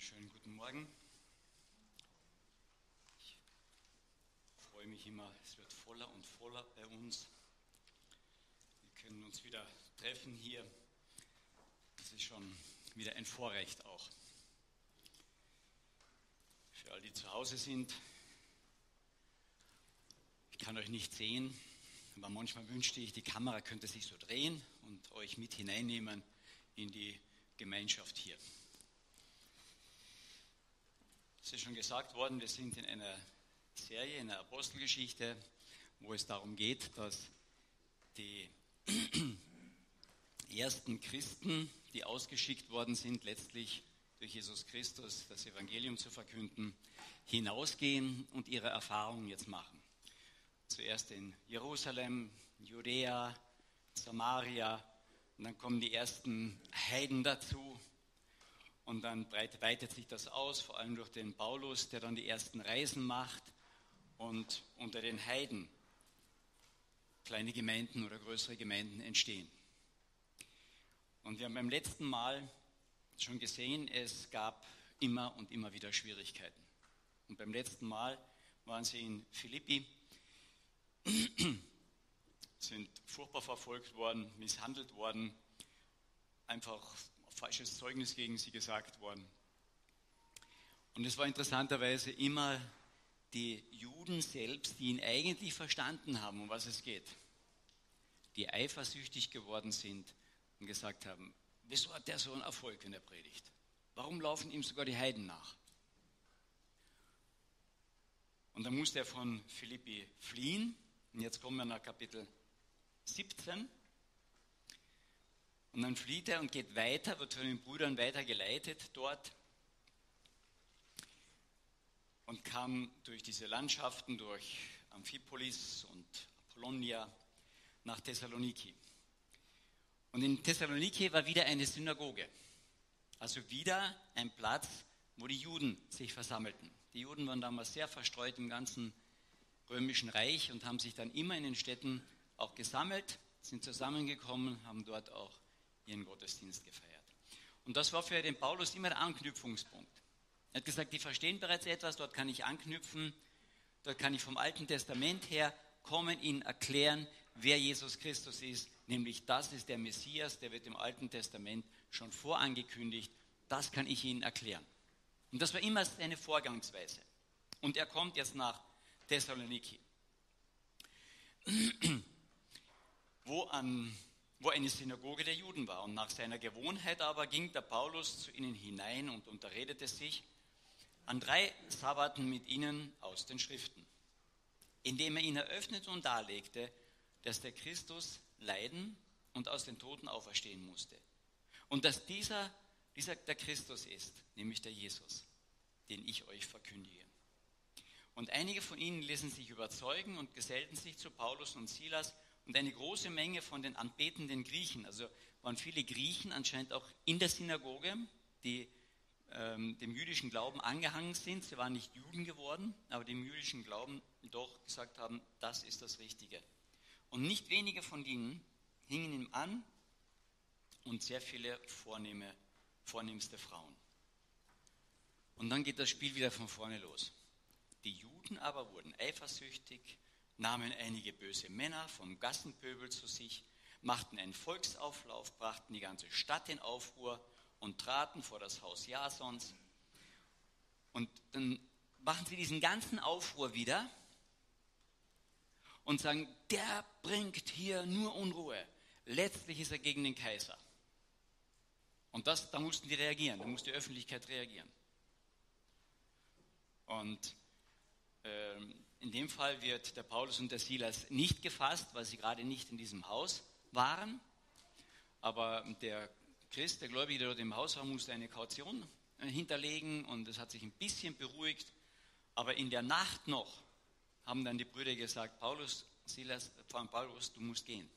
Einen schönen guten Morgen. Ich freue mich immer, es wird voller und voller bei uns. Wir können uns wieder treffen hier. Das ist schon wieder ein Vorrecht auch. Für all die zu Hause sind, ich kann euch nicht sehen, aber manchmal wünschte ich, die Kamera könnte sich so drehen und euch mit hineinnehmen in die Gemeinschaft hier. Es ist schon gesagt worden, wir sind in einer Serie, in der Apostelgeschichte, wo es darum geht, dass die ersten Christen, die ausgeschickt worden sind, letztlich durch Jesus Christus das Evangelium zu verkünden, hinausgehen und ihre Erfahrungen jetzt machen. Zuerst in Jerusalem, Judäa, Samaria, und dann kommen die ersten Heiden dazu, und dann weitet sich das aus, vor allem durch den Paulus, der dann die ersten Reisen macht und unter den Heiden kleine Gemeinden oder größere Gemeinden entstehen. Und wir haben beim letzten Mal schon gesehen, es gab immer und immer wieder Schwierigkeiten. Und beim letzten Mal waren sie in Philippi, sind furchtbar verfolgt worden, misshandelt worden, einfach falsches Zeugnis gegen sie gesagt worden. Und es war interessanterweise immer die Juden selbst, die ihn eigentlich verstanden haben, um was es geht, die eifersüchtig geworden sind und gesagt haben, wieso hat der so einen Erfolg, wenn er predigt? Warum laufen ihm sogar die Heiden nach? Und dann musste er von Philippi fliehen. Und jetzt kommen wir nach Kapitel 17. Und dann flieht er und geht weiter, wird von den Brüdern weitergeleitet dort und kam durch diese Landschaften, durch Amphipolis und Apollonia nach Thessaloniki. Und in Thessaloniki war wieder eine Synagoge, also wieder ein Platz, wo die Juden sich versammelten. Die Juden waren damals sehr verstreut im ganzen römischen Reich und haben sich dann immer in den Städten auch gesammelt, sind zusammengekommen, haben dort auch ihren Gottesdienst gefeiert. Und das war für den Paulus immer der Anknüpfungspunkt. Er hat gesagt, die verstehen bereits etwas, dort kann ich anknüpfen, dort kann ich vom Alten Testament her kommen, ihnen erklären, wer Jesus Christus ist, nämlich das ist der Messias, der wird im Alten Testament schon vorangekündigt, das kann ich ihnen erklären. Und das war immer seine Vorgangsweise. Und er kommt jetzt nach Thessaloniki, wo an wo eine Synagoge der Juden war. Und nach seiner Gewohnheit aber ging der Paulus zu ihnen hinein und unterredete sich an drei Sabbaten mit ihnen aus den Schriften, indem er ihnen eröffnete und darlegte, dass der Christus leiden und aus den Toten auferstehen musste. Und dass dieser, dieser der Christus ist, nämlich der Jesus, den ich euch verkündige. Und einige von ihnen ließen sich überzeugen und gesellten sich zu Paulus und Silas und eine große Menge von den anbetenden Griechen, also waren viele Griechen anscheinend auch in der Synagoge, die ähm, dem jüdischen Glauben angehangen sind. Sie waren nicht Juden geworden, aber dem jüdischen Glauben doch gesagt haben, das ist das Richtige. Und nicht wenige von ihnen hingen ihm an und sehr viele vornehme, vornehmste Frauen. Und dann geht das Spiel wieder von vorne los. Die Juden aber wurden eifersüchtig, nahmen einige böse Männer vom Gassenpöbel zu sich, machten einen Volksauflauf, brachten die ganze Stadt in Aufruhr und traten vor das Haus Jasons. Und dann machen sie diesen ganzen Aufruhr wieder und sagen, der bringt hier nur Unruhe. Letztlich ist er gegen den Kaiser. Und das, da mussten die reagieren, da musste die Öffentlichkeit reagieren. Und ähm, in dem Fall wird der Paulus und der Silas nicht gefasst, weil sie gerade nicht in diesem Haus waren. Aber der Christ, der Gläubige, der dort im Haus war, musste eine Kaution äh, hinterlegen und es hat sich ein bisschen beruhigt. Aber in der Nacht noch haben dann die Brüder gesagt, Paulus, Silas, allem Paulus, du musst gehen.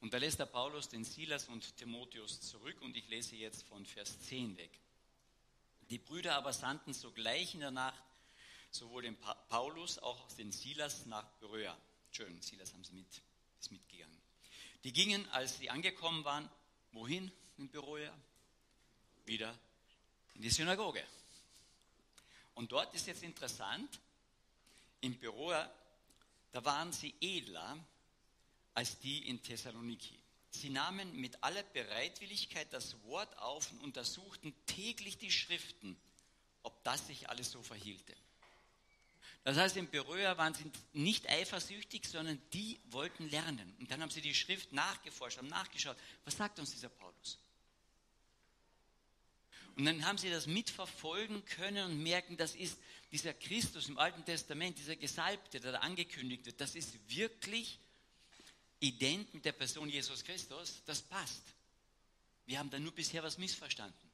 Und da lässt der Paulus den Silas und Timotheus zurück und ich lese jetzt von Vers 10 weg. Die Brüder aber sandten sogleich in der Nacht sowohl den Paulus als auch den Silas nach Beröa. Schön, Silas haben sie mit, ist mitgegangen. Die gingen, als sie angekommen waren, wohin in Beröa? Wieder in die Synagoge. Und dort ist jetzt interessant, im Büro, da waren sie edler als die in Thessaloniki. Sie nahmen mit aller Bereitwilligkeit das Wort auf und untersuchten täglich die Schriften, ob das sich alles so verhielte. Das heißt, im Berührer waren sie nicht eifersüchtig, sondern die wollten lernen. Und dann haben sie die Schrift nachgeforscht, haben nachgeschaut. Was sagt uns dieser Paulus? Und dann haben sie das mitverfolgen können und merken, das ist dieser Christus im Alten Testament, dieser Gesalbte, der da angekündigt wird, das ist wirklich ident mit der Person Jesus Christus, das passt. Wir haben da nur bisher was missverstanden.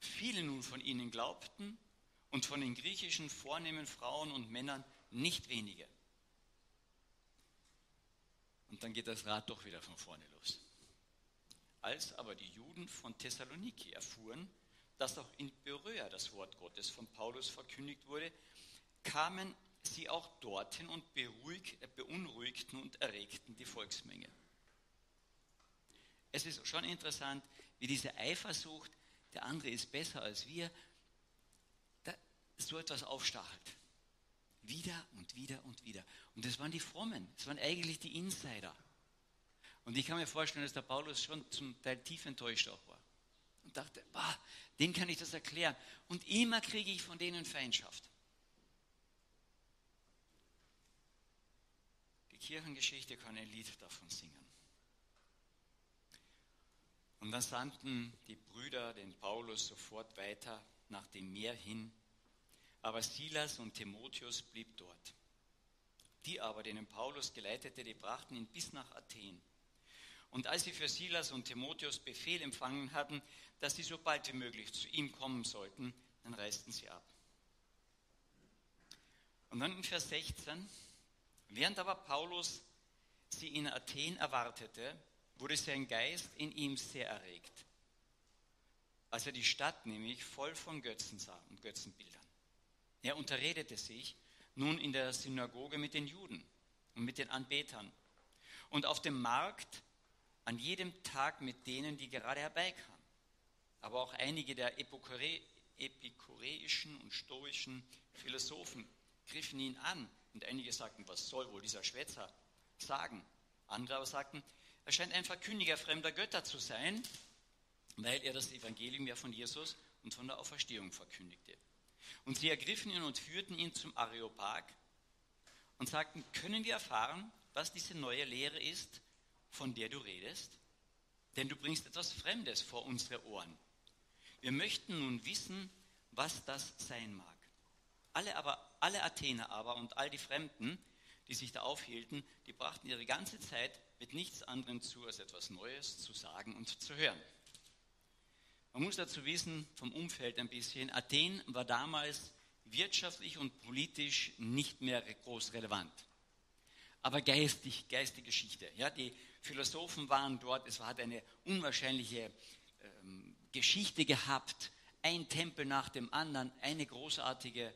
Viele nun von ihnen glaubten und von den griechischen vornehmen Frauen und Männern nicht wenige. Und dann geht das Rad doch wieder von vorne los. Als aber die Juden von Thessaloniki erfuhren, dass auch in Beröa das Wort Gottes von Paulus verkündigt wurde, kamen sie auch dorthin und äh, beunruhigten und erregten die Volksmenge. Es ist schon interessant, wie diese Eifersucht, der andere ist besser als wir, so etwas aufstachelt. Wieder und wieder und wieder. Und das waren die Frommen, das waren eigentlich die Insider. Und ich kann mir vorstellen, dass der Paulus schon zum Teil tief enttäuscht auch war. Und dachte, boah, den kann ich das erklären. Und immer kriege ich von denen Feindschaft. Die Kirchengeschichte kann ein Lied davon singen. Und dann sandten die Brüder den Paulus sofort weiter nach dem Meer hin aber Silas und Timotheus blieb dort. Die aber, denen Paulus geleitete, die brachten ihn bis nach Athen. Und als sie für Silas und Timotheus Befehl empfangen hatten, dass sie so bald wie möglich zu ihm kommen sollten, dann reisten sie ab. Und dann in Vers 16, während aber Paulus sie in Athen erwartete, wurde sein Geist in ihm sehr erregt, als er die Stadt nämlich voll von Götzen sah und Götzenbildern. Er unterredete sich nun in der Synagoge mit den Juden und mit den Anbetern und auf dem Markt an jedem Tag mit denen, die gerade herbeikamen. Aber auch einige der Epikure, epikureischen und stoischen Philosophen griffen ihn an und einige sagten, was soll wohl dieser Schwätzer sagen? Andere aber sagten, er scheint ein Verkündiger fremder Götter zu sein, weil er das Evangelium ja von Jesus und von der Auferstehung verkündigte. Und sie ergriffen ihn und führten ihn zum Areopag und sagten, können wir erfahren, was diese neue Lehre ist, von der du redest? Denn du bringst etwas Fremdes vor unsere Ohren. Wir möchten nun wissen, was das sein mag. Alle, aber, alle Athener aber und all die Fremden, die sich da aufhielten, die brachten ihre ganze Zeit mit nichts anderem zu, als etwas Neues zu sagen und zu hören. Man muss dazu wissen, vom Umfeld ein bisschen, Athen war damals wirtschaftlich und politisch nicht mehr groß relevant. Aber geistig, geistige Geschichte. Ja, die Philosophen waren dort, es hat eine unwahrscheinliche ähm, Geschichte gehabt, ein Tempel nach dem anderen, eine großartige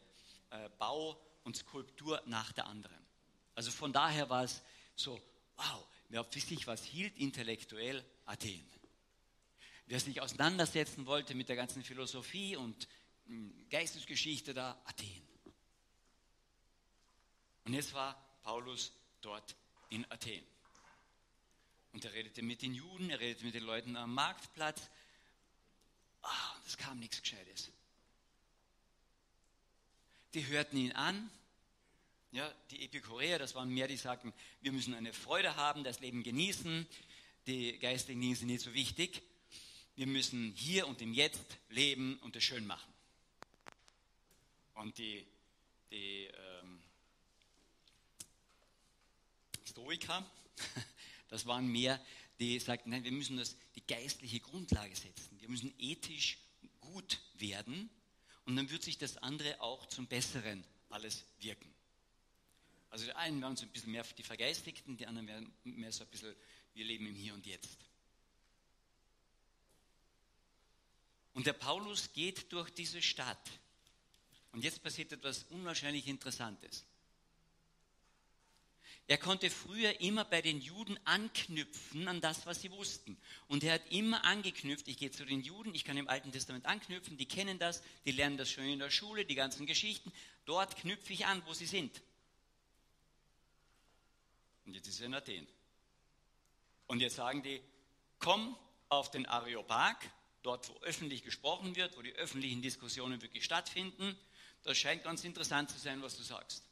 äh, Bau und Skulptur nach der anderen. Also von daher war es so, wow, wer für sich was hielt, intellektuell, Athen wer sich auseinandersetzen wollte mit der ganzen Philosophie und hm, Geistesgeschichte da, Athen. Und jetzt war Paulus dort in Athen. Und er redete mit den Juden, er redete mit den Leuten am Marktplatz. Ah, es kam nichts Gescheites. Die hörten ihn an. Ja, die Epikureer, das waren mehr, die sagten, wir müssen eine Freude haben, das Leben genießen. Die geistigen Dinge sind nicht so wichtig wir müssen hier und im Jetzt leben und es schön machen. Und die, die ähm, Stoiker, das waren mehr, die sagten, nein, wir müssen das, die geistliche Grundlage setzen. Wir müssen ethisch gut werden und dann wird sich das andere auch zum Besseren alles wirken. Also die einen waren so ein bisschen mehr die Vergeistigten, die anderen werden mehr so ein bisschen, wir leben im Hier und Jetzt. Und der Paulus geht durch diese Stadt. Und jetzt passiert etwas unwahrscheinlich Interessantes. Er konnte früher immer bei den Juden anknüpfen an das, was sie wussten. Und er hat immer angeknüpft, ich gehe zu den Juden, ich kann im Alten Testament anknüpfen, die kennen das, die lernen das schon in der Schule, die ganzen Geschichten. Dort knüpfe ich an, wo sie sind. Und jetzt ist er in Athen. Und jetzt sagen die, komm auf den Areopag, dort wo öffentlich gesprochen wird, wo die öffentlichen Diskussionen wirklich stattfinden. Das scheint ganz interessant zu sein, was du sagst.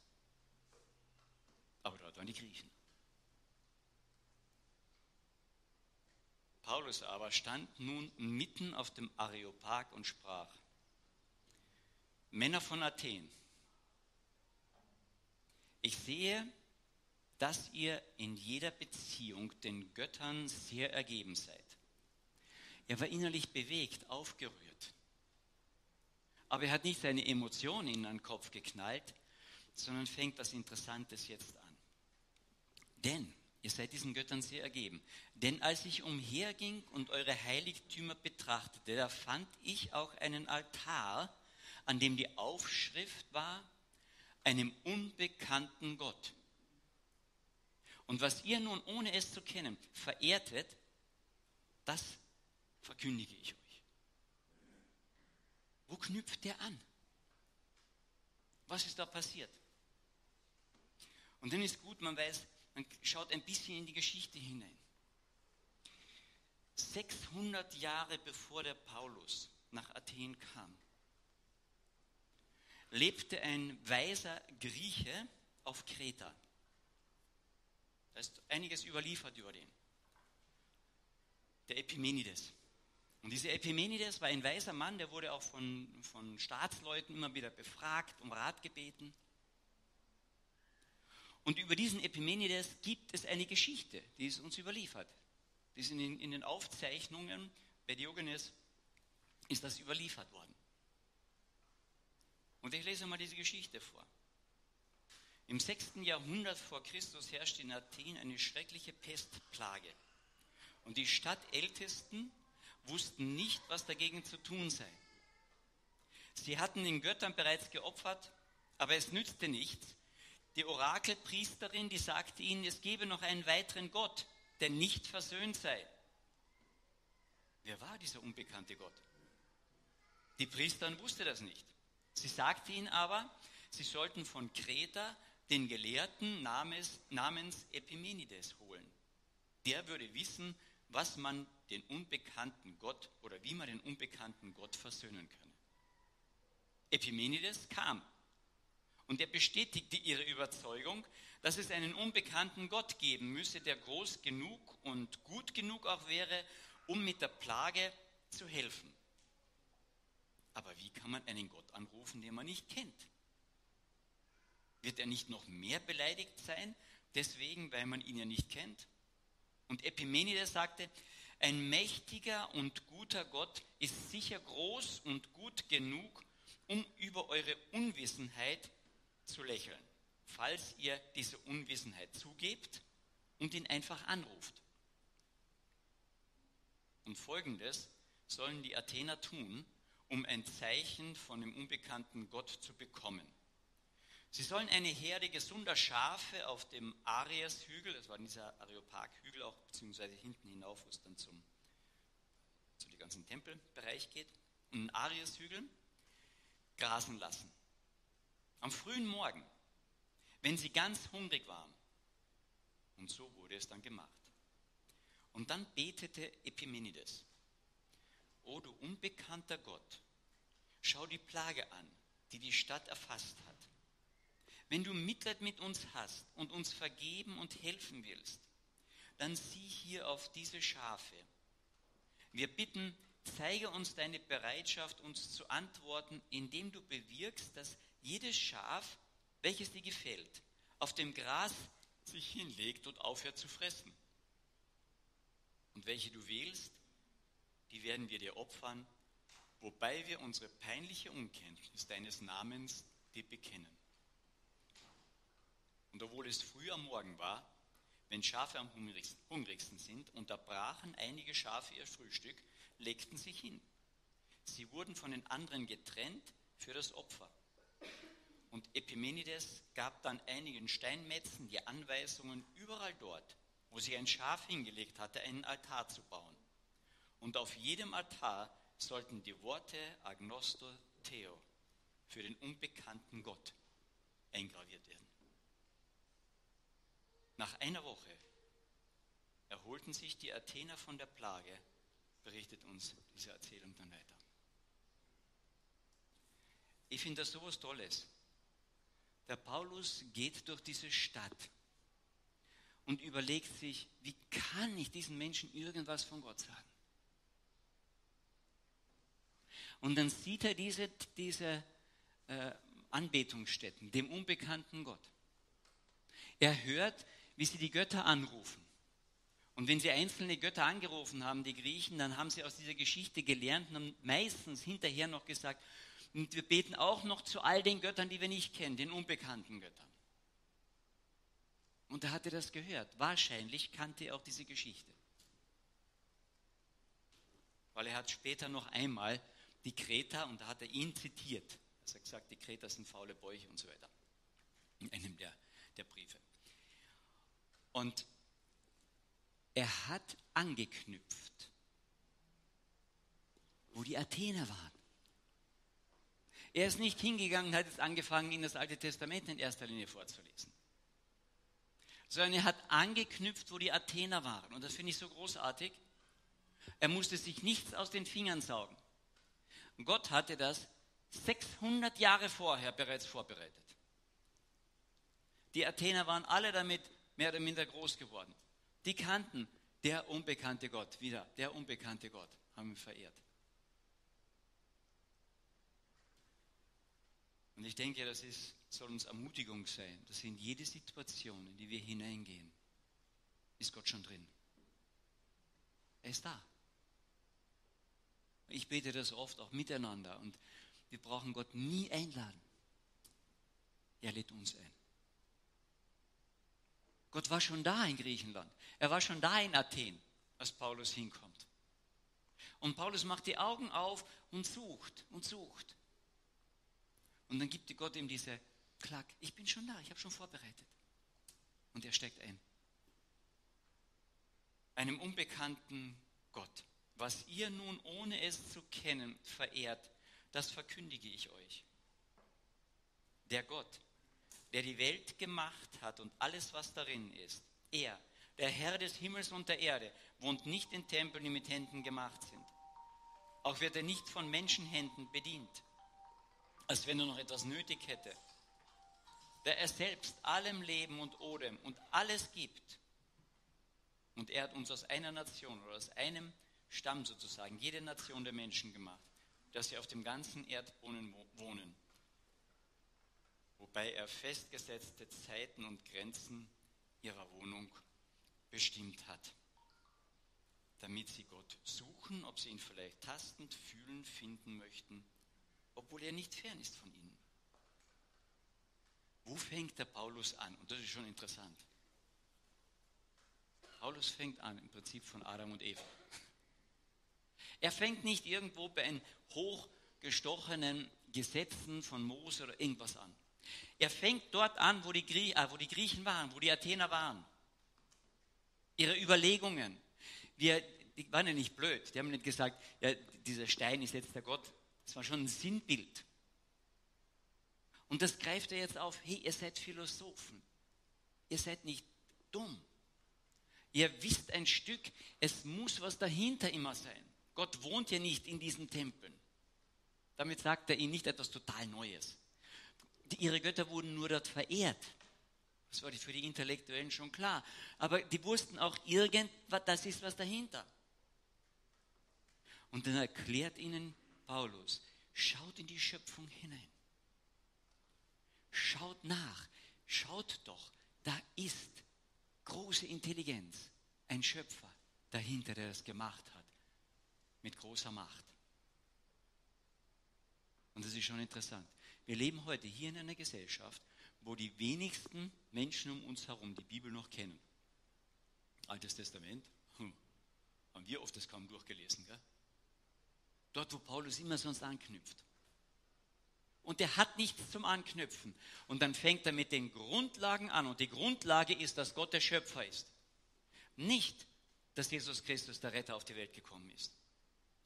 Aber dort waren die Griechen. Paulus aber stand nun mitten auf dem Areopag und sprach, Männer von Athen, ich sehe, dass ihr in jeder Beziehung den Göttern sehr ergeben seid. Er war innerlich bewegt, aufgerührt. Aber er hat nicht seine Emotionen in den Kopf geknallt, sondern fängt was Interessantes jetzt an. Denn ihr seid diesen Göttern sehr ergeben. Denn als ich umherging und eure Heiligtümer betrachtete, da fand ich auch einen Altar, an dem die Aufschrift war, einem unbekannten Gott. Und was ihr nun, ohne es zu kennen, verehrtet, das verkündige ich euch. Wo knüpft der an? Was ist da passiert? Und dann ist gut, man weiß, man schaut ein bisschen in die Geschichte hinein. 600 Jahre bevor der Paulus nach Athen kam, lebte ein weiser Grieche auf Kreta. Da ist einiges überliefert über den. Der Epimenides. Und dieser Epimenides war ein weiser Mann, der wurde auch von, von Staatsleuten immer wieder befragt, um Rat gebeten. Und über diesen Epimenides gibt es eine Geschichte, die ist uns überliefert. Die ist in den, in den Aufzeichnungen bei Diogenes ist das überliefert worden. Und ich lese mal diese Geschichte vor. Im 6. Jahrhundert vor Christus herrschte in Athen eine schreckliche Pestplage. Und die Stadtältesten wussten nicht, was dagegen zu tun sei. Sie hatten den Göttern bereits geopfert, aber es nützte nichts, die Orakelpriesterin, die sagte ihnen, es gebe noch einen weiteren Gott, der nicht versöhnt sei. Wer war dieser unbekannte Gott? Die Priesterin wusste das nicht. Sie sagte ihnen aber, sie sollten von Kreta den Gelehrten namens, Epimenides holen. Der würde wissen, was man den unbekannten Gott oder wie man den unbekannten Gott versöhnen könne. Epimenides kam und er bestätigte ihre Überzeugung, dass es einen unbekannten Gott geben müsse, der groß genug und gut genug auch wäre, um mit der Plage zu helfen. Aber wie kann man einen Gott anrufen, den man nicht kennt? Wird er nicht noch mehr beleidigt sein, deswegen, weil man ihn ja nicht kennt? Und Epimenides sagte, ein mächtiger und guter Gott ist sicher groß und gut genug, um über eure Unwissenheit zu lächeln, falls ihr diese Unwissenheit zugebt und ihn einfach anruft. Und folgendes sollen die Athener tun, um ein Zeichen von dem unbekannten Gott zu bekommen. Sie sollen eine Herde gesunder Schafe auf dem Arias-Hügel, das war dieser Areopag-Hügel auch, beziehungsweise hinten hinauf, wo es dann zum, zu dem ganzen Tempelbereich geht, einen Arias-Hügel grasen lassen. Am frühen Morgen, wenn sie ganz hungrig waren. Und so wurde es dann gemacht. Und dann betete Epimenides, O du unbekannter Gott, schau die Plage an, die die Stadt erfasst hat. Wenn du Mitleid mit uns hast und uns vergeben und helfen willst, dann sieh hier auf diese Schafe. Wir bitten, zeige uns deine Bereitschaft, uns zu antworten, indem du bewirkst, dass jedes Schaf, welches dir gefällt, auf dem Gras sich hinlegt und aufhört zu fressen. Und welche du wählst, die werden wir dir opfern, wobei wir unsere peinliche Unkenntnis deines Namens dir bekennen. Und obwohl es früh am Morgen war, wenn Schafe am hungrigsten sind, unterbrachen einige Schafe ihr Frühstück, legten sich hin. Sie wurden von den anderen getrennt für das Opfer. Und Epimenides gab dann einigen Steinmetzen die Anweisungen, überall dort, wo sie ein Schaf hingelegt hatte, einen Altar zu bauen. Und auf jedem Altar sollten die Worte Agnosto Theo für den unbekannten Gott eingraviert werden. Nach einer Woche erholten sich die Athener von der Plage, berichtet uns diese Erzählung dann weiter. Ich finde das so was Tolles. Der Paulus geht durch diese Stadt und überlegt sich, wie kann ich diesen Menschen irgendwas von Gott sagen? Und dann sieht er diese, diese äh, Anbetungsstätten, dem unbekannten Gott. Er hört, wie sie die Götter anrufen. Und wenn sie einzelne Götter angerufen haben, die Griechen, dann haben sie aus dieser Geschichte gelernt und haben meistens hinterher noch gesagt, und wir beten auch noch zu all den Göttern, die wir nicht kennen, den unbekannten Göttern. Und er hatte das gehört. Wahrscheinlich kannte er auch diese Geschichte. Weil er hat später noch einmal die Kreter, und da hat er ihn zitiert. Er hat gesagt, die Kreter sind faule Bäuche und so weiter. In einem der. Und er hat angeknüpft, wo die Athener waren. Er ist nicht hingegangen hat jetzt angefangen, in das Alte Testament in erster Linie vorzulesen. Sondern er hat angeknüpft, wo die Athener waren. Und das finde ich so großartig. Er musste sich nichts aus den Fingern saugen. Gott hatte das 600 Jahre vorher bereits vorbereitet. Die Athener waren alle damit mehr oder minder groß geworden. Die kannten der unbekannte Gott, wieder der unbekannte Gott, haben ihn verehrt. Und ich denke, das ist, soll uns Ermutigung sein, dass in jede Situation, in die wir hineingehen, ist Gott schon drin. Er ist da. Ich bete das oft auch miteinander und wir brauchen Gott nie einladen. Er lädt uns ein. Gott war schon da in Griechenland. Er war schon da in Athen, als Paulus hinkommt. Und Paulus macht die Augen auf und sucht und sucht. Und dann gibt Gott ihm diese Klack. Ich bin schon da, ich habe schon vorbereitet. Und er steckt ein. Einem unbekannten Gott. Was ihr nun, ohne es zu kennen, verehrt, das verkündige ich euch. Der Gott, der die Welt gemacht hat und alles, was darin ist, er, der Herr des Himmels und der Erde, wohnt nicht in Tempeln, die mit Händen gemacht sind. Auch wird er nicht von Menschenhänden bedient, als wenn er noch etwas nötig hätte. Der er selbst allem Leben und Odem und alles gibt. Und er hat uns aus einer Nation oder aus einem Stamm sozusagen, jede Nation der Menschen gemacht, dass sie auf dem ganzen Erdboden wohnen. Wobei er festgesetzte Zeiten und Grenzen ihrer Wohnung bestimmt hat, damit sie Gott suchen, ob sie ihn vielleicht tastend fühlen, finden möchten, obwohl er nicht fern ist von ihnen. Wo fängt der Paulus an? Und das ist schon interessant. Paulus fängt an im Prinzip von Adam und Eva. Er fängt nicht irgendwo bei den hochgestochenen Gesetzen von Mose oder irgendwas an. Er fängt dort an, wo die, Grie äh, wo die Griechen waren, wo die Athener waren. Ihre Überlegungen. Wir, die waren ja nicht blöd. Die haben nicht gesagt, ja, dieser Stein ist jetzt der Gott. Das war schon ein Sinnbild. Und das greift er jetzt auf. Hey, ihr seid Philosophen. Ihr seid nicht dumm. Ihr wisst ein Stück, es muss was dahinter immer sein. Gott wohnt ja nicht in diesen Tempeln. Damit sagt er ihnen nicht etwas total Neues. Ihre Götter wurden nur dort verehrt. Das war für die Intellektuellen schon klar. Aber die wussten auch irgendwas, das ist was dahinter. Und dann erklärt ihnen Paulus, schaut in die Schöpfung hinein. Schaut nach. Schaut doch, da ist große Intelligenz, ein Schöpfer dahinter, der das gemacht hat mit großer Macht. Und das ist schon interessant. Wir leben heute hier in einer Gesellschaft, wo die wenigsten Menschen um uns herum die Bibel noch kennen. Altes Testament, hm, haben wir oft das kaum durchgelesen. Gell? Dort, wo Paulus immer sonst anknüpft. Und er hat nichts zum Anknüpfen. Und dann fängt er mit den Grundlagen an. Und die Grundlage ist, dass Gott der Schöpfer ist. Nicht, dass Jesus Christus der Retter auf die Welt gekommen ist.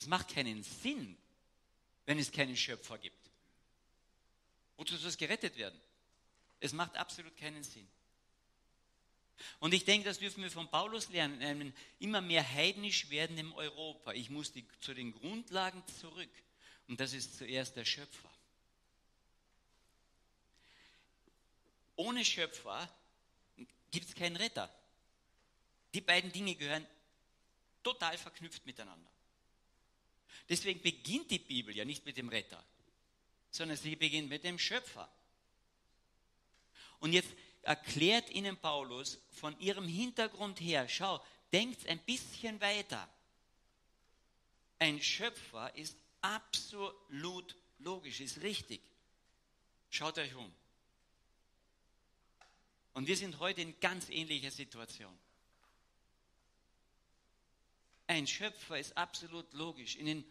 Es macht keinen Sinn, wenn es keinen Schöpfer gibt. Wozu soll es gerettet werden? Es macht absolut keinen Sinn. Und ich denke, das dürfen wir von Paulus lernen, in einem immer mehr heidnisch werdenden Europa. Ich muss die, zu den Grundlagen zurück. Und das ist zuerst der Schöpfer. Ohne Schöpfer gibt es keinen Retter. Die beiden Dinge gehören total verknüpft miteinander. Deswegen beginnt die Bibel ja nicht mit dem Retter, sondern sie beginnt mit dem Schöpfer. Und jetzt erklärt ihnen Paulus von ihrem Hintergrund her, schau, denkt ein bisschen weiter. Ein Schöpfer ist absolut logisch, ist richtig. Schaut euch um. Und wir sind heute in ganz ähnlicher Situation. Ein Schöpfer ist absolut logisch. In den,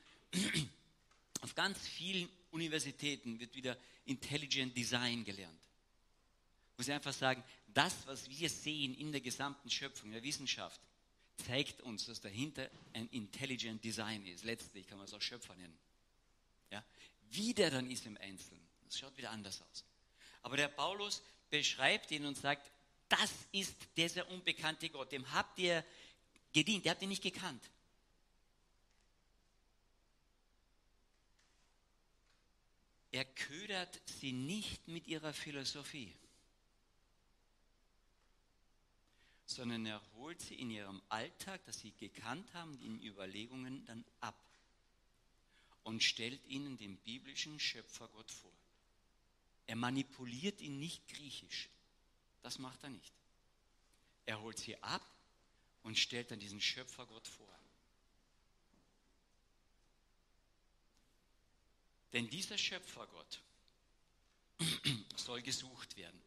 auf ganz vielen Universitäten wird wieder Intelligent Design gelernt. Wo sie einfach sagen, das, was wir sehen in der gesamten Schöpfung, der Wissenschaft, zeigt uns, dass dahinter ein Intelligent Design ist. Letztlich kann man es auch Schöpfer nennen. Ja? Wie der dann ist im Einzelnen, das schaut wieder anders aus. Aber der Paulus beschreibt ihn und sagt, das ist dieser unbekannte Gott, dem habt ihr gedient, ihr habt ihn nicht gekannt. Er ködert sie nicht mit ihrer Philosophie, sondern er holt sie in ihrem Alltag, das sie gekannt haben, in Überlegungen dann ab und stellt ihnen den biblischen Schöpfergott vor. Er manipuliert ihn nicht griechisch. Das macht er nicht. Er holt sie ab und stellt dann diesen Schöpfergott vor. Denn dieser Schöpfergott soll gesucht werden.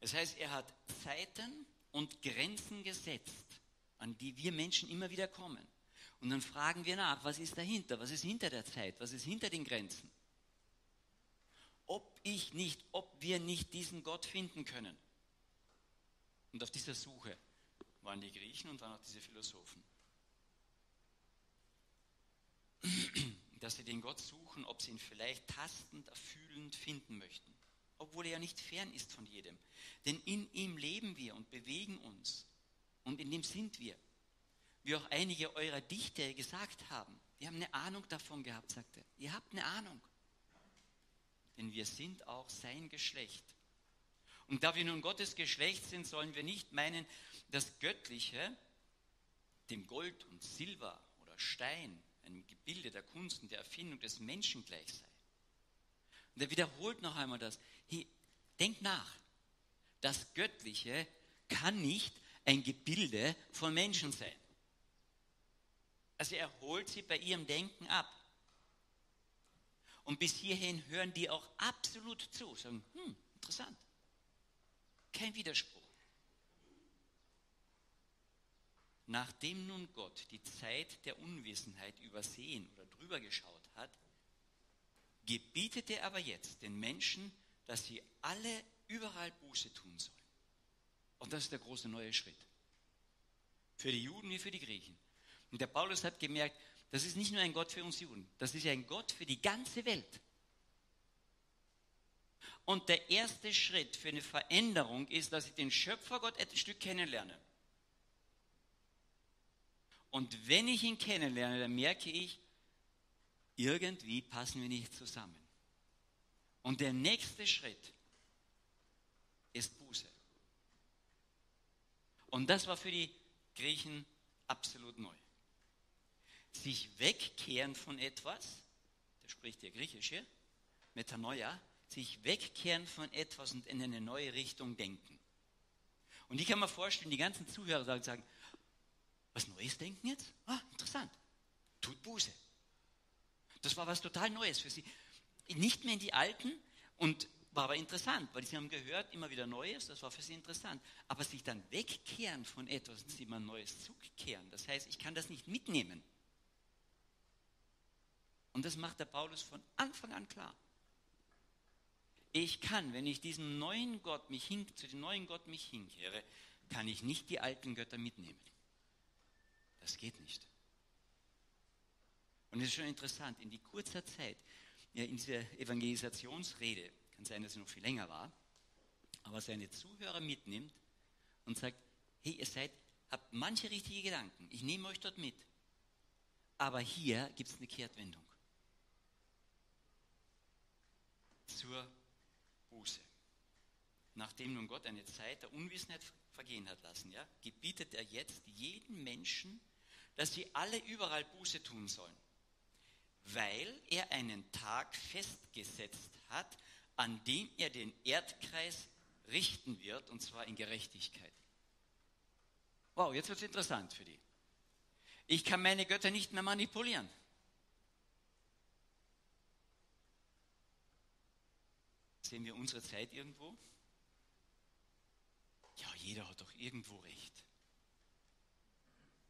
Das heißt, er hat Zeiten und Grenzen gesetzt, an die wir Menschen immer wieder kommen. Und dann fragen wir nach, was ist dahinter? Was ist hinter der Zeit? Was ist hinter den Grenzen? ob ich nicht, ob wir nicht diesen Gott finden können. Und auf dieser Suche waren die Griechen und waren auch diese Philosophen. Dass sie den Gott suchen, ob sie ihn vielleicht tastend, erfühlend finden möchten. Obwohl er ja nicht fern ist von jedem. Denn in ihm leben wir und bewegen uns. Und in dem sind wir. Wie auch einige eurer Dichter gesagt haben. Wir haben eine Ahnung davon gehabt, sagte er. Ihr habt eine Ahnung denn wir sind auch sein Geschlecht. Und da wir nun Gottes Geschlecht sind, sollen wir nicht meinen, dass Göttliche dem Gold und Silber oder Stein, einem Gebilde der Kunst und der Erfindung des Menschen gleich sei. Und er wiederholt noch einmal das. Hey, denk nach. Das Göttliche kann nicht ein Gebilde von Menschen sein. Also er holt sie bei ihrem Denken ab. Und bis hierhin hören die auch absolut zu, sagen, hm, interessant. Kein Widerspruch. Nachdem nun Gott die Zeit der Unwissenheit übersehen oder drüber geschaut hat, gebietet er aber jetzt den Menschen, dass sie alle überall Buße tun sollen. Und das ist der große neue Schritt. Für die Juden wie für die Griechen. Und der Paulus hat gemerkt, das ist nicht nur ein Gott für uns Juden, das ist ein Gott für die ganze Welt. Und der erste Schritt für eine Veränderung ist, dass ich den Schöpfergott ein Stück kennenlerne. Und wenn ich ihn kennenlerne, dann merke ich, irgendwie passen wir nicht zusammen. Und der nächste Schritt ist Buße. Und das war für die Griechen absolut neu sich wegkehren von etwas, da spricht der Griechische, Metanoia, sich wegkehren von etwas und in eine neue Richtung denken. Und ich kann mir vorstellen, die ganzen Zuhörer sagen, was Neues denken jetzt? Ah, interessant. Tut Buße. Das war was total Neues für sie. Nicht mehr in die alten und war aber interessant, weil sie haben gehört, immer wieder Neues, das war für sie interessant. Aber sich dann wegkehren von etwas und mal Neues zukehren, das heißt, ich kann das nicht mitnehmen. Und das macht der Paulus von Anfang an klar. Ich kann, wenn ich diesem neuen Gott mich hin, zu dem neuen Gott mich hinkehre, kann ich nicht die alten Götter mitnehmen. Das geht nicht. Und es ist schon interessant, in die kurzer Zeit, ja, in dieser Evangelisationsrede, kann sein, dass sie noch viel länger war, aber seine Zuhörer mitnimmt und sagt, hey, ihr seid, habt manche richtige Gedanken, ich nehme euch dort mit. Aber hier gibt es eine Kehrtwendung. Zur Buße. Nachdem nun Gott eine Zeit der Unwissenheit vergehen hat lassen, ja, gebietet er jetzt jedem Menschen, dass sie alle überall Buße tun sollen, weil er einen Tag festgesetzt hat, an dem er den Erdkreis richten wird, und zwar in Gerechtigkeit. Wow, jetzt wird es interessant für die. Ich kann meine Götter nicht mehr manipulieren. Sehen wir unsere Zeit irgendwo? Ja, jeder hat doch irgendwo recht.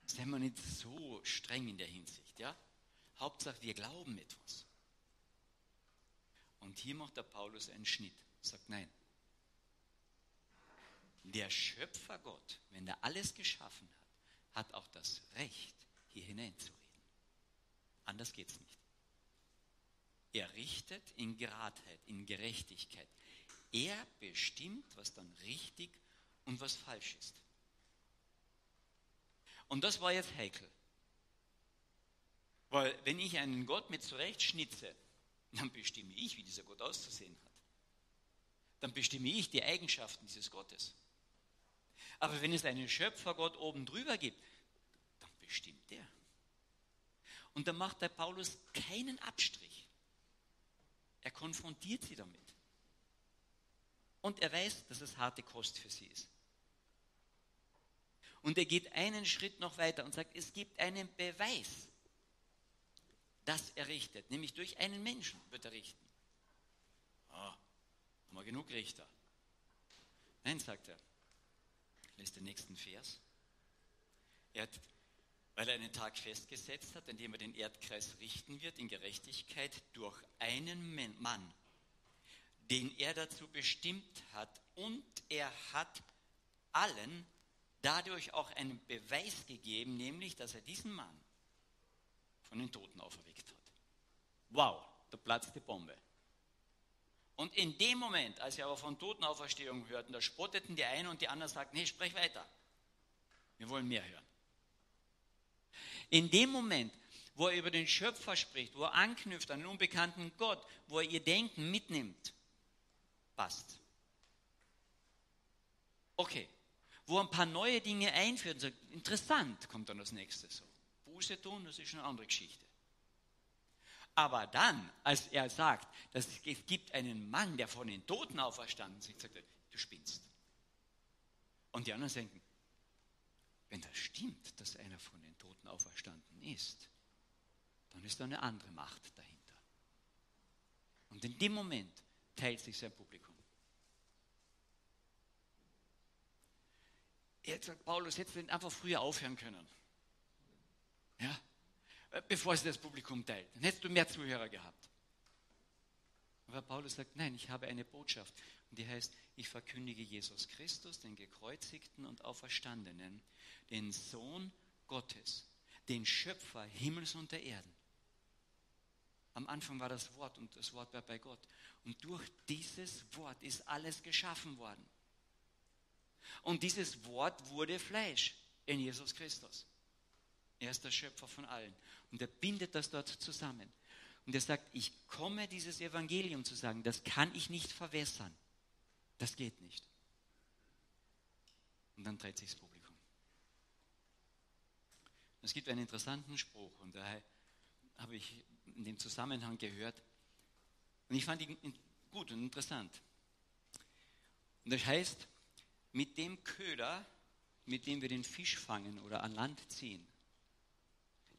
Seien wir nicht so streng in der Hinsicht, ja? Hauptsache, wir glauben etwas. Und hier macht der Paulus einen Schnitt, sagt nein. Der Schöpfer Gott, wenn er alles geschaffen hat, hat auch das Recht, hier hineinzureden. Anders geht es nicht. Er richtet in Geradheit, in Gerechtigkeit. Er bestimmt, was dann richtig und was falsch ist. Und das war jetzt heikel. Weil wenn ich einen Gott mit zurecht schnitze, dann bestimme ich, wie dieser Gott auszusehen hat. Dann bestimme ich die Eigenschaften dieses Gottes. Aber wenn es einen Schöpfergott oben drüber gibt, dann bestimmt der. Und da macht der Paulus keinen Abstrich. Er konfrontiert sie damit. Und er weiß, dass es harte Kost für sie ist. Und er geht einen Schritt noch weiter und sagt, es gibt einen Beweis, dass er richtet. Nämlich durch einen Menschen wird er richten. Ah, haben wir genug Richter? Nein, sagt er. Lässt den nächsten Vers. Er hat, weil er einen Tag festgesetzt hat, an dem er den Erdkreis richten wird in Gerechtigkeit durch einen Mann, den er dazu bestimmt hat. Und er hat allen dadurch auch einen Beweis gegeben, nämlich, dass er diesen Mann von den Toten auferweckt hat. Wow, da platzt die Bombe. Und in dem Moment, als sie aber von Totenauferstehung hörten, da spotteten die einen und die anderen sagten, nee, sprech weiter. Wir wollen mehr hören. In dem Moment, wo er über den Schöpfer spricht, wo er anknüpft an den unbekannten Gott, wo er ihr Denken mitnimmt, passt. Okay, wo ein paar neue Dinge einführt und sagt, interessant, kommt dann das nächste so. Buße tun, das ist eine andere Geschichte. Aber dann, als er sagt, dass es gibt einen Mann, der von den Toten auferstanden ist, sagt er, du spinnst. Und die anderen denken, wenn das stimmt, dass einer von den Toten auferstanden ist, dann ist da eine andere Macht dahinter. Und in dem Moment teilt sich sein Publikum. Jetzt sagt Paulus, hättest du einfach früher aufhören können. Ja? Äh, bevor sie das Publikum teilt. Dann hättest du mehr Zuhörer gehabt. Aber Paulus sagt, nein, ich habe eine Botschaft. Und die heißt, ich verkündige Jesus Christus, den gekreuzigten und auferstandenen, den Sohn Gottes, den Schöpfer Himmels und der Erden. Am Anfang war das Wort und das Wort war bei Gott. Und durch dieses Wort ist alles geschaffen worden. Und dieses Wort wurde Fleisch in Jesus Christus. Er ist der Schöpfer von allen. Und er bindet das dort zusammen. Und er sagt, ich komme, dieses Evangelium zu sagen, das kann ich nicht verwässern. Das geht nicht. Und dann dreht sich das Publikum. Es gibt einen interessanten Spruch und da habe ich in dem Zusammenhang gehört. Und ich fand ihn gut und interessant. Und das heißt, mit dem Köder, mit dem wir den Fisch fangen oder an Land ziehen,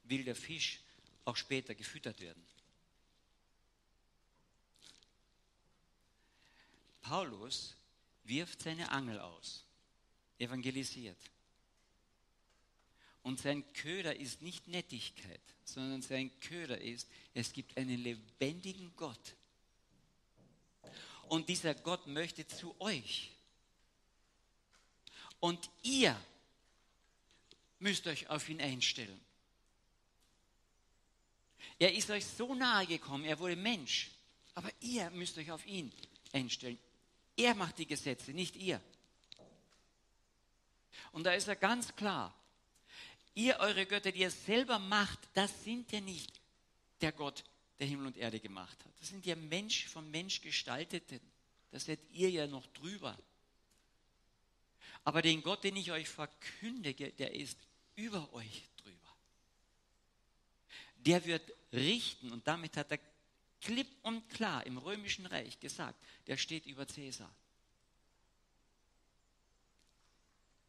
will der Fisch auch später gefüttert werden. Paulus wirft seine Angel aus, evangelisiert. Und sein Köder ist nicht Nettigkeit, sondern sein Köder ist, es gibt einen lebendigen Gott. Und dieser Gott möchte zu euch. Und ihr müsst euch auf ihn einstellen. Er ist euch so nahe gekommen, er wurde Mensch. Aber ihr müsst euch auf ihn einstellen. Er macht die Gesetze, nicht ihr. Und da ist er ganz klar. Ihr, eure Götter, die ihr selber macht, das sind ja nicht der Gott, der Himmel und Erde gemacht hat. Das sind ja Mensch vom Mensch gestalteten. Da seid ihr ja noch drüber. Aber den Gott, den ich euch verkündige, der ist über euch drüber. Der wird richten und damit hat er klipp und klar im römischen Reich gesagt, der steht über Cäsar.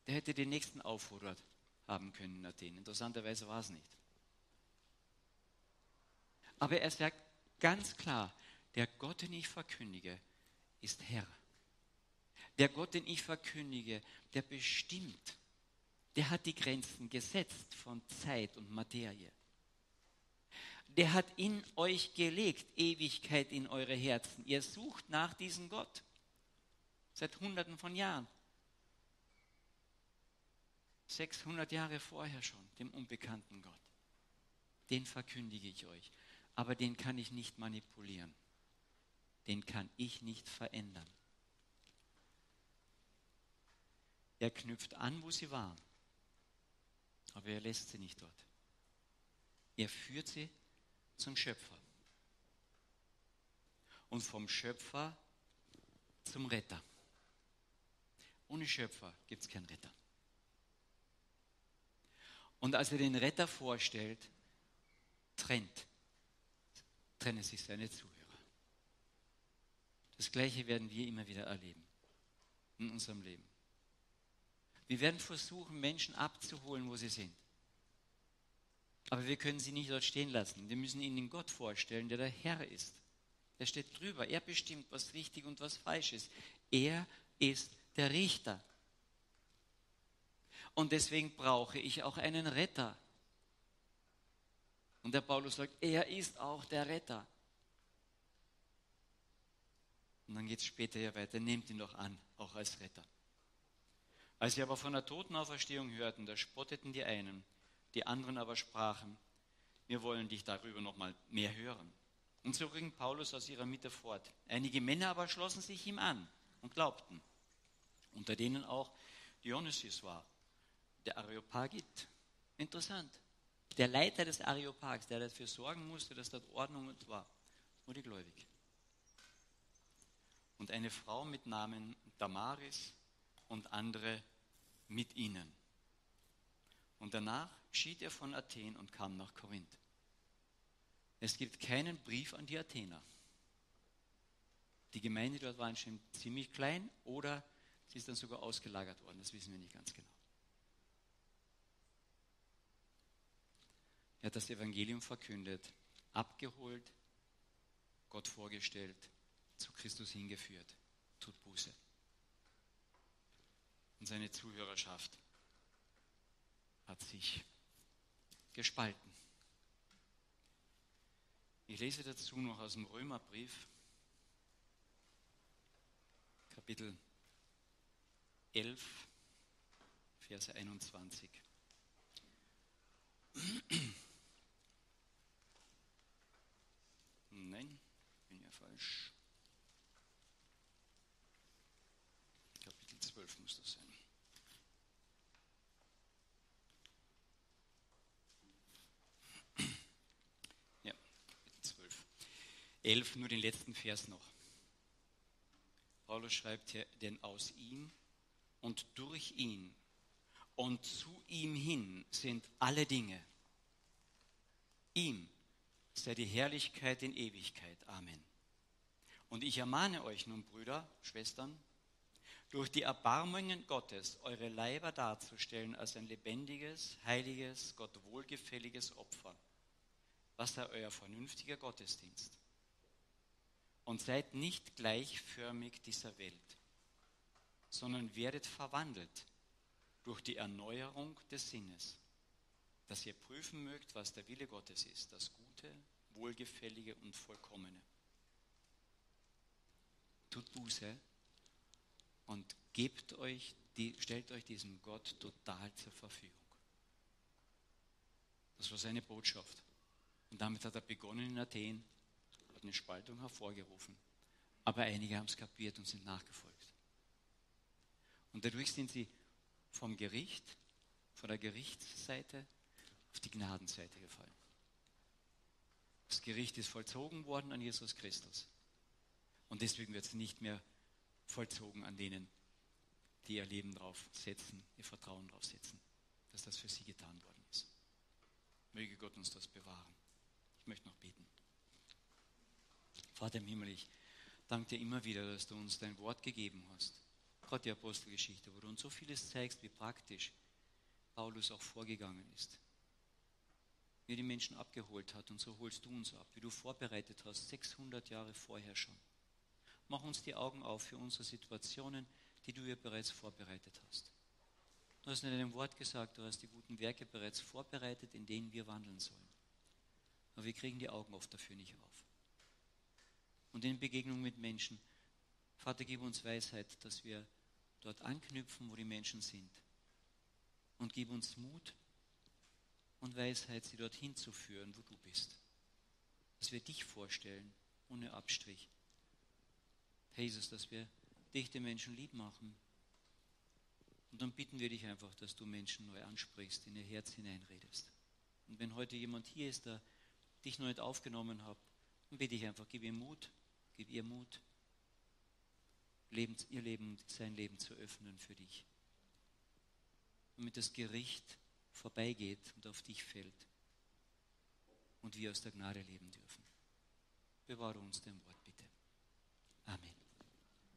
Der hätte den nächsten auffordert haben können in Athen. Interessanterweise war es nicht. Aber er sagt ganz klar, der Gott, den ich verkündige, ist Herr. Der Gott, den ich verkündige, der bestimmt. Der hat die Grenzen gesetzt von Zeit und Materie. Der hat in euch gelegt Ewigkeit in eure Herzen. Ihr sucht nach diesem Gott seit Hunderten von Jahren. 600 Jahre vorher schon, dem unbekannten Gott. Den verkündige ich euch. Aber den kann ich nicht manipulieren. Den kann ich nicht verändern. Er knüpft an, wo sie waren. Aber er lässt sie nicht dort. Er führt sie zum Schöpfer. Und vom Schöpfer zum Retter. Ohne Schöpfer gibt es keinen Retter. Und als er den Retter vorstellt, trennt, trennen sich seine Zuhörer. Das Gleiche werden wir immer wieder erleben in unserem Leben. Wir werden versuchen, Menschen abzuholen, wo sie sind. Aber wir können sie nicht dort stehen lassen. Wir müssen ihnen den Gott vorstellen, der der Herr ist. Er steht drüber. Er bestimmt, was richtig und was falsch ist. Er ist der Richter. Und deswegen brauche ich auch einen Retter. Und der Paulus sagt, er ist auch der Retter. Und dann geht es später ja weiter, nehmt ihn doch an, auch als Retter. Als sie aber von der Totenauferstehung hörten, da spotteten die einen, die anderen aber sprachen, wir wollen dich darüber noch mal mehr hören. Und so ging Paulus aus ihrer Mitte fort. Einige Männer aber schlossen sich ihm an und glaubten, unter denen auch Dionysius war, der Areopagit. Interessant. Der Leiter des Areopags, der dafür sorgen musste, dass dort Ordnung war, wurde gläubig. Und eine Frau mit Namen Damaris und andere mit ihnen. Und danach schied er von Athen und kam nach Korinth. Es gibt keinen Brief an die Athener. Die Gemeinde dort war anscheinend ziemlich klein oder sie ist dann sogar ausgelagert worden, das wissen wir nicht ganz genau. Er hat das Evangelium verkündet, abgeholt, Gott vorgestellt, zu Christus hingeführt. Tut Buße. Und seine Zuhörerschaft hat sich gespalten. Ich lese dazu noch aus dem Römerbrief, Kapitel 11, Verse 21. Nein, bin ja falsch. Kapitel 12 muss das sein. Ja, Kapitel 12. 11, nur den letzten Vers noch. Paulus schreibt hier, denn aus ihm und durch ihn und zu ihm hin sind alle Dinge. Ihm sei die Herrlichkeit in Ewigkeit. Amen. Und ich ermahne euch nun, Brüder, Schwestern, durch die Erbarmungen Gottes eure Leiber darzustellen als ein lebendiges, heiliges, Gott wohlgefälliges Opfer. Was sei euer vernünftiger Gottesdienst? Und seid nicht gleichförmig dieser Welt, sondern werdet verwandelt durch die Erneuerung des Sinnes, dass ihr prüfen mögt, was der Wille Gottes ist, das Gute, Wohlgefällige und Vollkommene. tut Buße und gebt euch, die, stellt euch diesem Gott total zur Verfügung. Das war seine Botschaft. Und damit hat er begonnen in Athen, eine Spaltung hervorgerufen. Aber einige haben es kapiert und sind nachgefolgt. Und dadurch sind sie vom Gericht, von der Gerichtsseite auf die Gnadenseite gefallen. Das Gericht ist vollzogen worden an Jesus Christus. Und deswegen wird es nicht mehr vollzogen an denen, die ihr Leben drauf setzen, ihr Vertrauen drauf setzen, dass das für sie getan worden ist. Möge Gott uns das bewahren. Ich möchte noch beten. Vater im Himmel, ich danke dir immer wieder, dass du uns dein Wort gegeben hast. Gerade die Apostelgeschichte, wo du uns so vieles zeigst, wie praktisch Paulus auch vorgegangen ist. Wie er die Menschen abgeholt hat und so holst du uns ab, wie du vorbereitet hast, 600 Jahre vorher schon. Mach uns die Augen auf für unsere Situationen, die du ja bereits vorbereitet hast. Du hast in deinem Wort gesagt, du hast die guten Werke bereits vorbereitet, in denen wir wandeln sollen. Aber wir kriegen die Augen oft dafür nicht auf. Und in Begegnung mit Menschen, Vater, gib uns Weisheit, dass wir dort anknüpfen, wo die Menschen sind. Und gib uns Mut und Weisheit, sie dorthin zu führen, wo du bist. Dass wir dich vorstellen, ohne Abstrich. Herr Jesus, dass wir dich den Menschen lieb machen. Und dann bitten wir dich einfach, dass du Menschen neu ansprichst, in ihr Herz hineinredest. Und wenn heute jemand hier ist, der dich noch nicht aufgenommen hat, dann bitte ich einfach, gib ihm Mut, gib ihr Mut, ihr Leben, sein Leben zu öffnen für dich. Damit das Gericht vorbeigeht und auf dich fällt und wir aus der Gnade leben dürfen. Bewahre uns dein Wort, bitte. Amen.